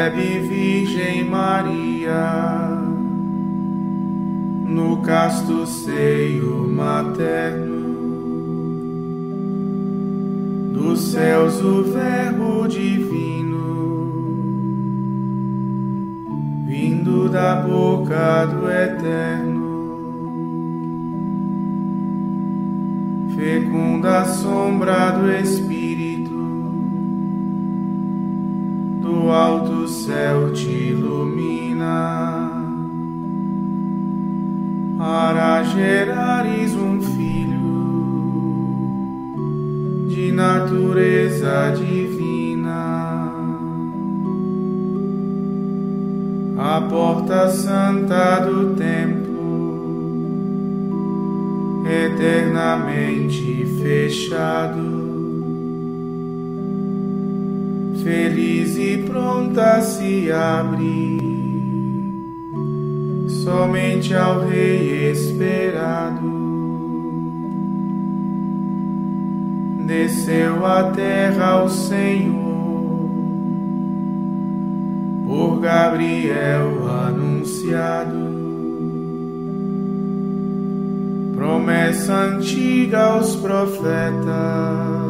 Recebe, Virgem Maria, no casto seio materno, dos céus o Verbo divino, vindo da boca do Eterno. Fecunda sombra do Espírito do alto céu te ilumina para gerares um filho de natureza divina. A porta santa do templo, eternamente fechado feliz e pronta se abre somente ao Rei esperado. Desceu a terra o Senhor por Gabriel anunciado. Promessa antiga aos profetas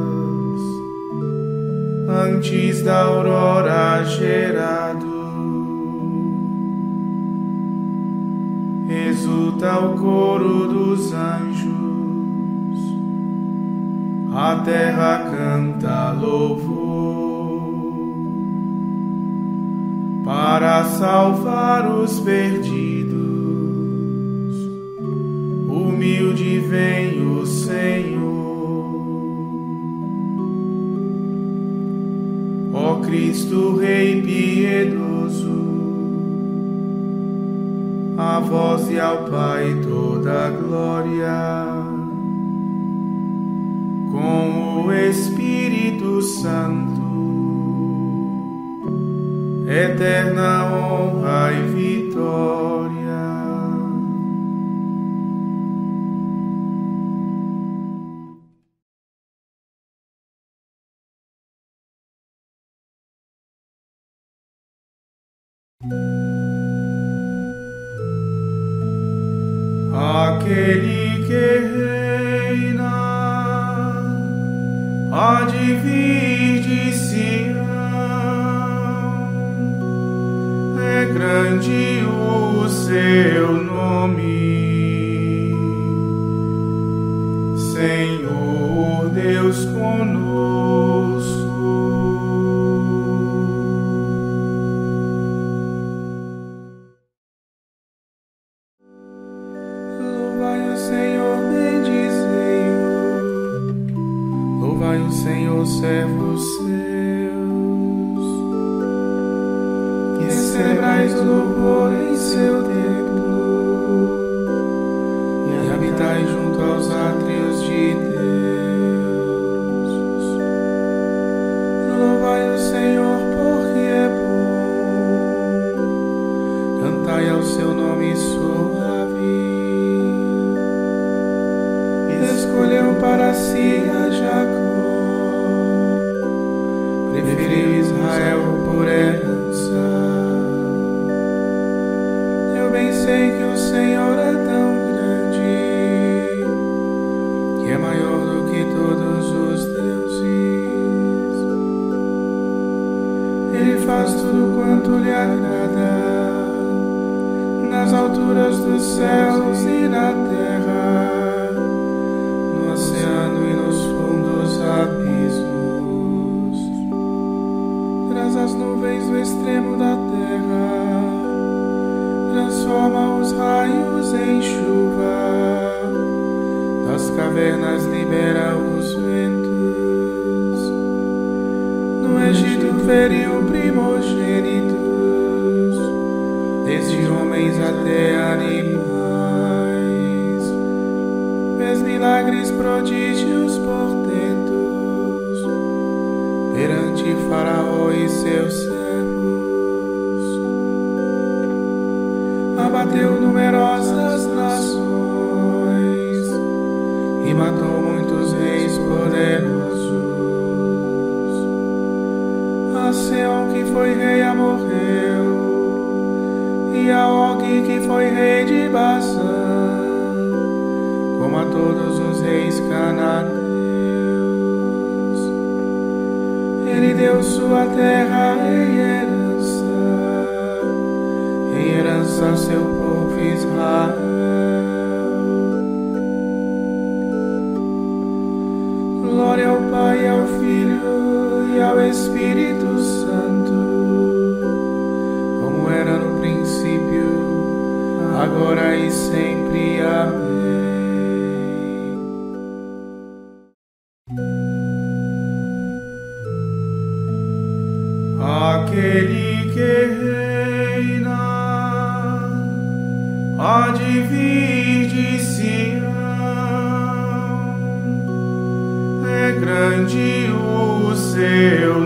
antes da aurora gerado. Exulta o coro dos anjos, a terra canta louvor para salvar os perdidos. Humilde vem o Senhor. Cristo Rei piedoso, a vós e ao Pai toda a glória, com o Espírito Santo, eterna honra e vitória. Foi rei de Bazã, como a todos os reis cananeus. Ele deu sua terra em Aquele que reina há de de Sião. É grande o seu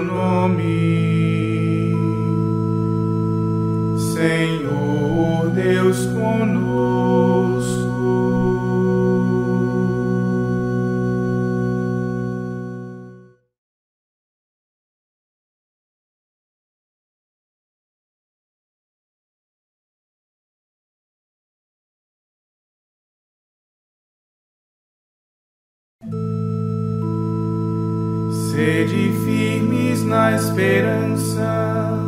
Sede firmes na esperança,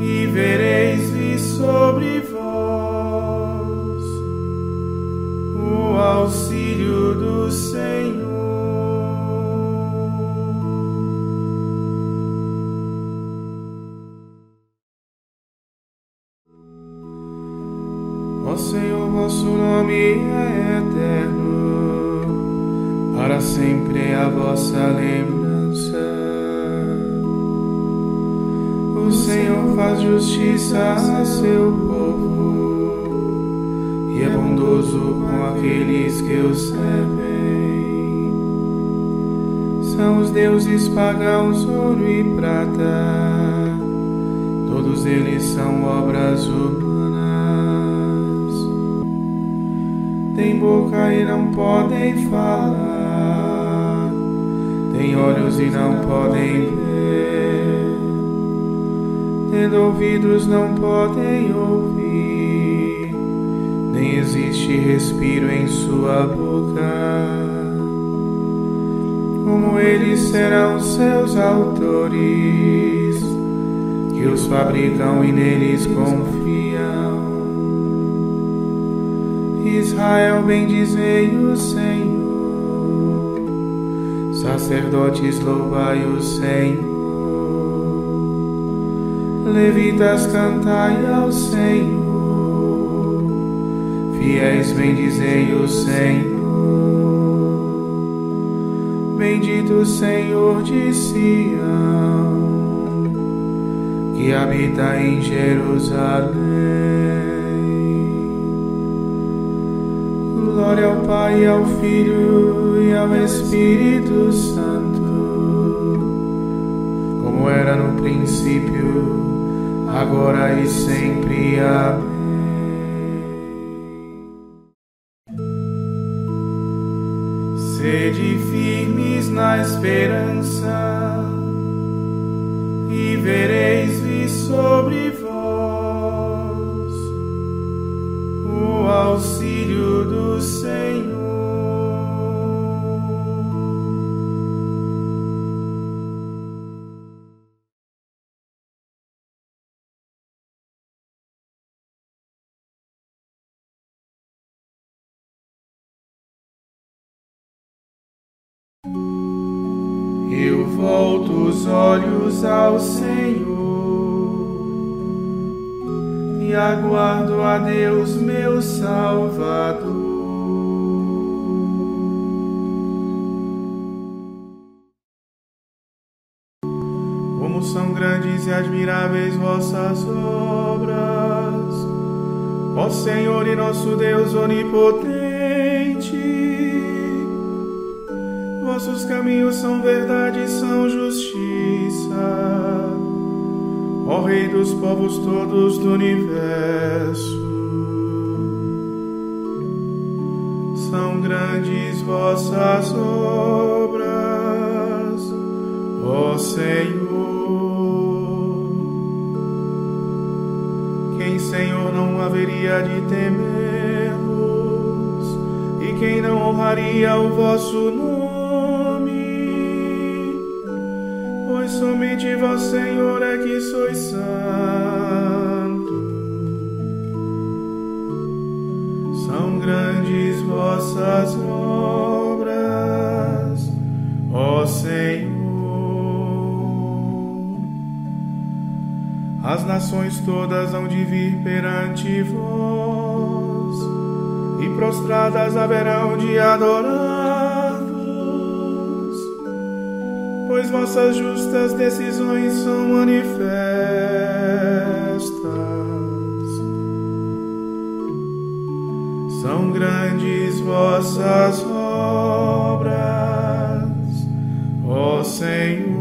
e vereis sobre vós o auxílio do Senhor. Ó Senhor, vosso nome é eterno, para sempre vossa lembrança. O Senhor faz justiça a seu povo e é bondoso com aqueles que o servem. São os deuses pagãos, ouro e prata, todos eles são obras humanas. Têm boca e não podem falar, têm olhos e não podem ver, tendo ouvidos não podem ouvir, nem existe respiro em sua boca. Como eles serão seus autores, que os fabricam e neles confiam. Israel, bendizei o Senhor. Sacerdotes, louvai o Senhor. Levitas, cantai ao Senhor. Fiéis, bendizei o Senhor. Bendito Senhor de Sião, que habita em Jerusalém. Glória ao Pai, ao Filho e ao Espírito Santo, como era no princípio, agora e sempre. Amém. Sede firmes na esperança, Senhor, e aguardo a Deus, meu Salvador. Como são grandes e admiráveis vossas obras, ó Senhor e nosso Deus onipotente. Vossos caminhos são verdade e são justiça ó Rei dos povos todos do universo. São grandes vossas obras, ó Senhor. Quem, Senhor, não haveria de temer-vos, e quem não honraria o vosso nome? Somente vós, Senhor, é que sois santo. São grandes vossas obras, ó Senhor. As nações todas hão de vir perante vós, e prostradas haverão de adorar pois vossas justas decisões são manifestas. São grandes vossas obras, ó Senhor.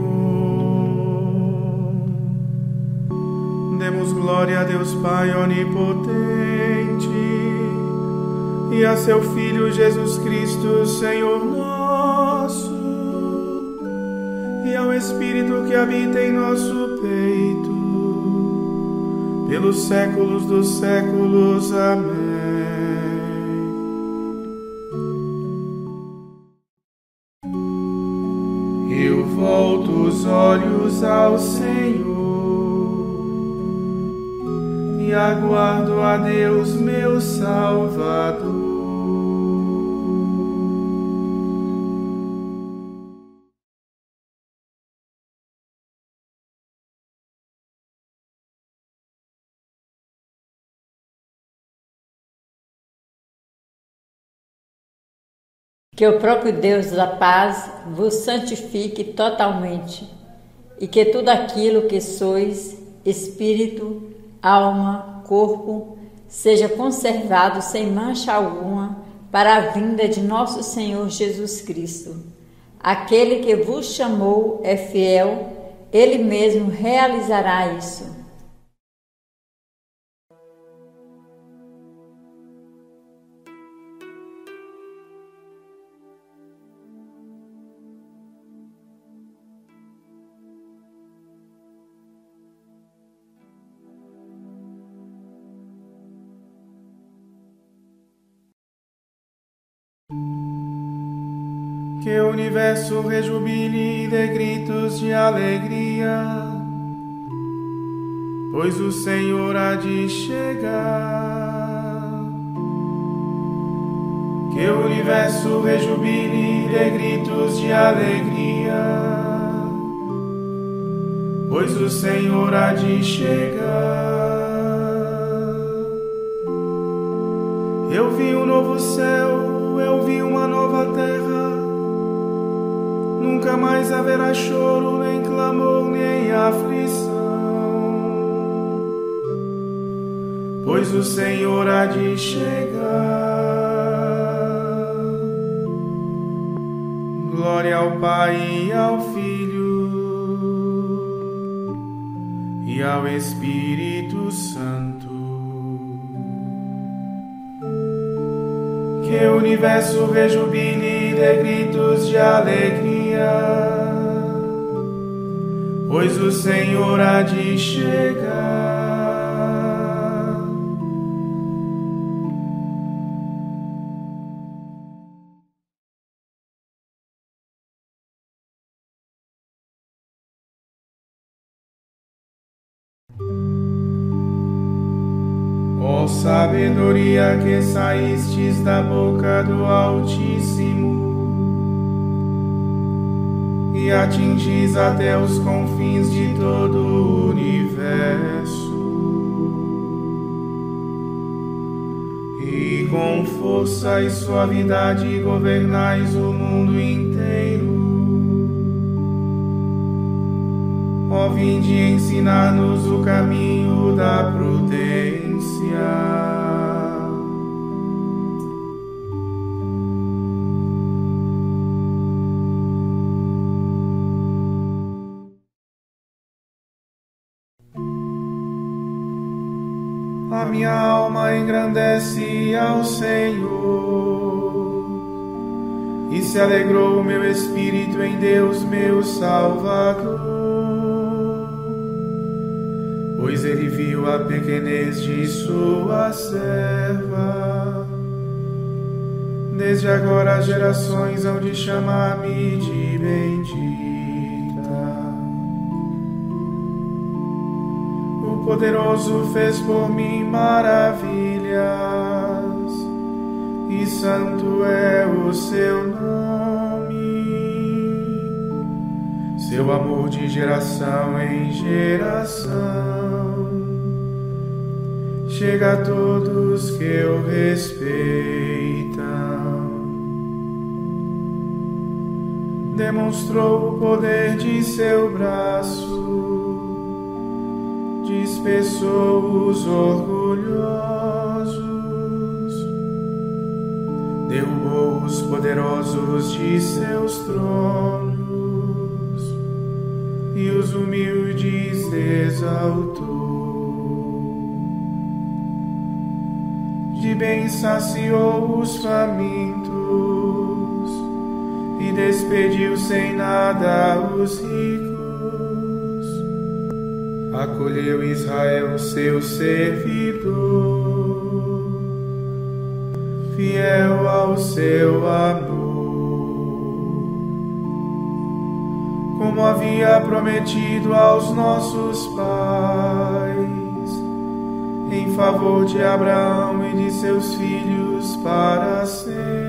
Demos glória a Deus Pai onipotente e a seu Filho Jesus Cristo, Senhor nosso ao Espírito que habita em nosso peito, pelos séculos dos séculos. Amém. Eu volto os olhos ao Senhor e aguardo a Deus, meu Salvador. Que o próprio Deus da paz vos santifique totalmente e que tudo aquilo que sois, espírito, alma, corpo, seja conservado sem mancha alguma para a vinda de nosso Senhor Jesus Cristo. Aquele que vos chamou é fiel, ele mesmo realizará isso. Universo rejubile e dê gritos de alegria, pois o Senhor há de chegar. Que o universo rejubile e dê gritos de alegria, pois o Senhor há de chegar. Eu vi um novo céu, eu vi uma nova terra Nunca mais haverá choro, nem clamor, nem aflição, pois o Senhor há de chegar. Glória ao Pai e ao Filho e ao Espírito Santo. Que o universo rejubile e dê gritos de alegria pois o Senhor há de chegar. Ó sabedoria que saístes da boca do Altíssimo e atingis até os confins de todo o universo. E com força e suavidade governais o mundo inteiro. Ó, vinde ensinar-nos o caminho da prudência. Minha alma engrandece ao Senhor e se alegrou o meu espírito em Deus, meu Salvador, pois ele viu a pequenez de sua serva. Desde agora as gerações hão de chamar-me de bendito. Poderoso fez por mim maravilhas, e santo é o seu nome. Seu amor de geração em geração chega a todos que o respeitam. Demonstrou o poder de seu braço dispersou os orgulhosos, derrubou os poderosos de seus tronos e os humildes exaltou. De bem saciou os famintos e despediu sem nada os ricos acolheu Israel, seu servidor, fiel ao seu amor. Como havia prometido aos nossos pais, em favor de Abraão e de seus filhos para sempre.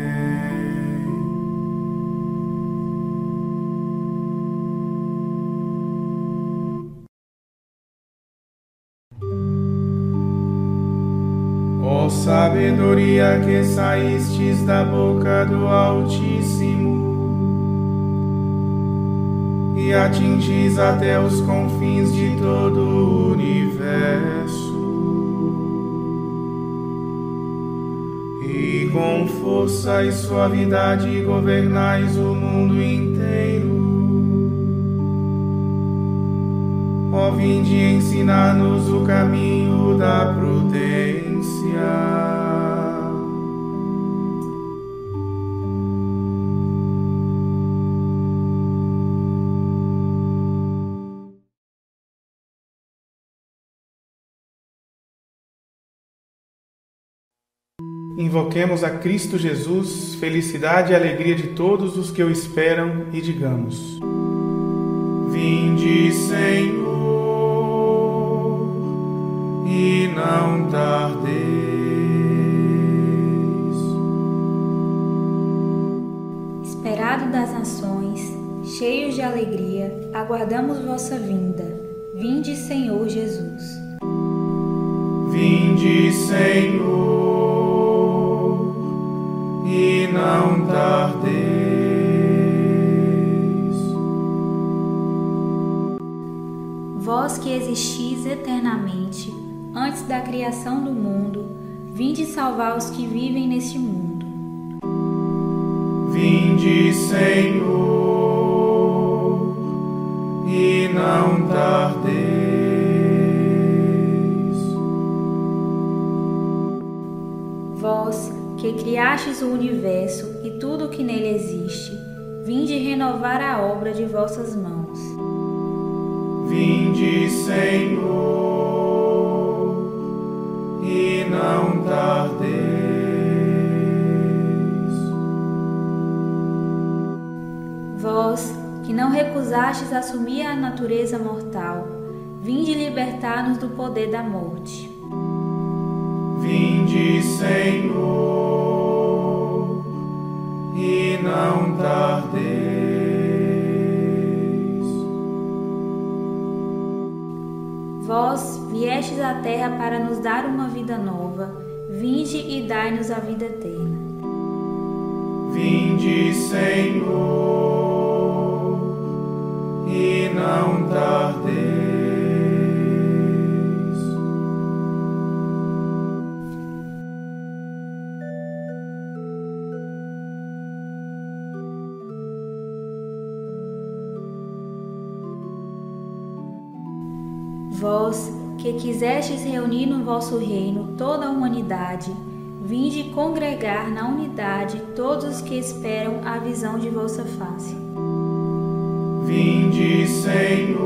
Sabedoria que saístes da boca do Altíssimo e atingis até os confins de todo o universo. E com força e suavidade governais o mundo inteiro. Ó, vinde ensinar-nos o caminho da prudência. Invoquemos a Cristo Jesus, felicidade e alegria de todos os que o esperam, e digamos: Vinde, Senhor, e não tardeis. Esperado das nações, cheios de alegria, aguardamos vossa vinda. Vinde, Senhor Jesus. Vinde, Senhor e não tardeis. Vós que existis eternamente, antes da criação do mundo, vinde salvar os que vivem neste mundo. Vinde, Senhor, e não tardeis. Vós que criastes o universo e tudo o que nele existe, vinde renovar a obra de vossas mãos. Vinde, Senhor, não tardeis. Vós, que não recusastes assumir a natureza mortal, vinde libertar-nos do poder da morte. Vinde, Senhor, e não tardeis. Vós viestes à terra para nos dar uma vida nova vinde e dai-nos a vida eterna. Vinde, Senhor, e não tardeis. Vós, que quisestes reunir no vosso reino toda a humanidade, vinde congregar na unidade todos os que esperam a visão de vossa face. Vinde, Senhor,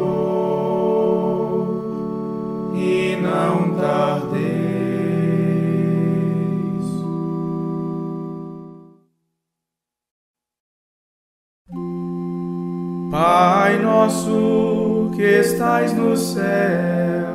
e não tardeis. Pai nosso que estais nos céus,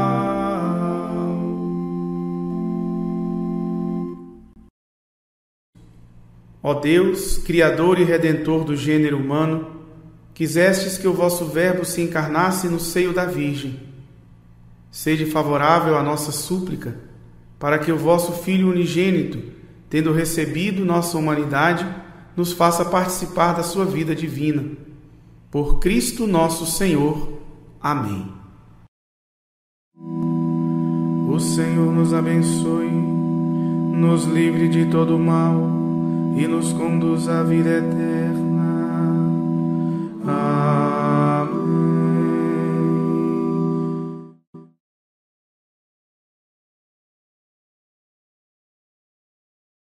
Ó Deus, Criador e Redentor do gênero humano, quisestes que o vosso Verbo se encarnasse no seio da Virgem. Sede favorável à nossa súplica, para que o vosso Filho unigênito, tendo recebido nossa humanidade, nos faça participar da sua vida divina. Por Cristo nosso Senhor. Amém. O Senhor nos abençoe, nos livre de todo mal e nos conduz à vida eterna. Amém.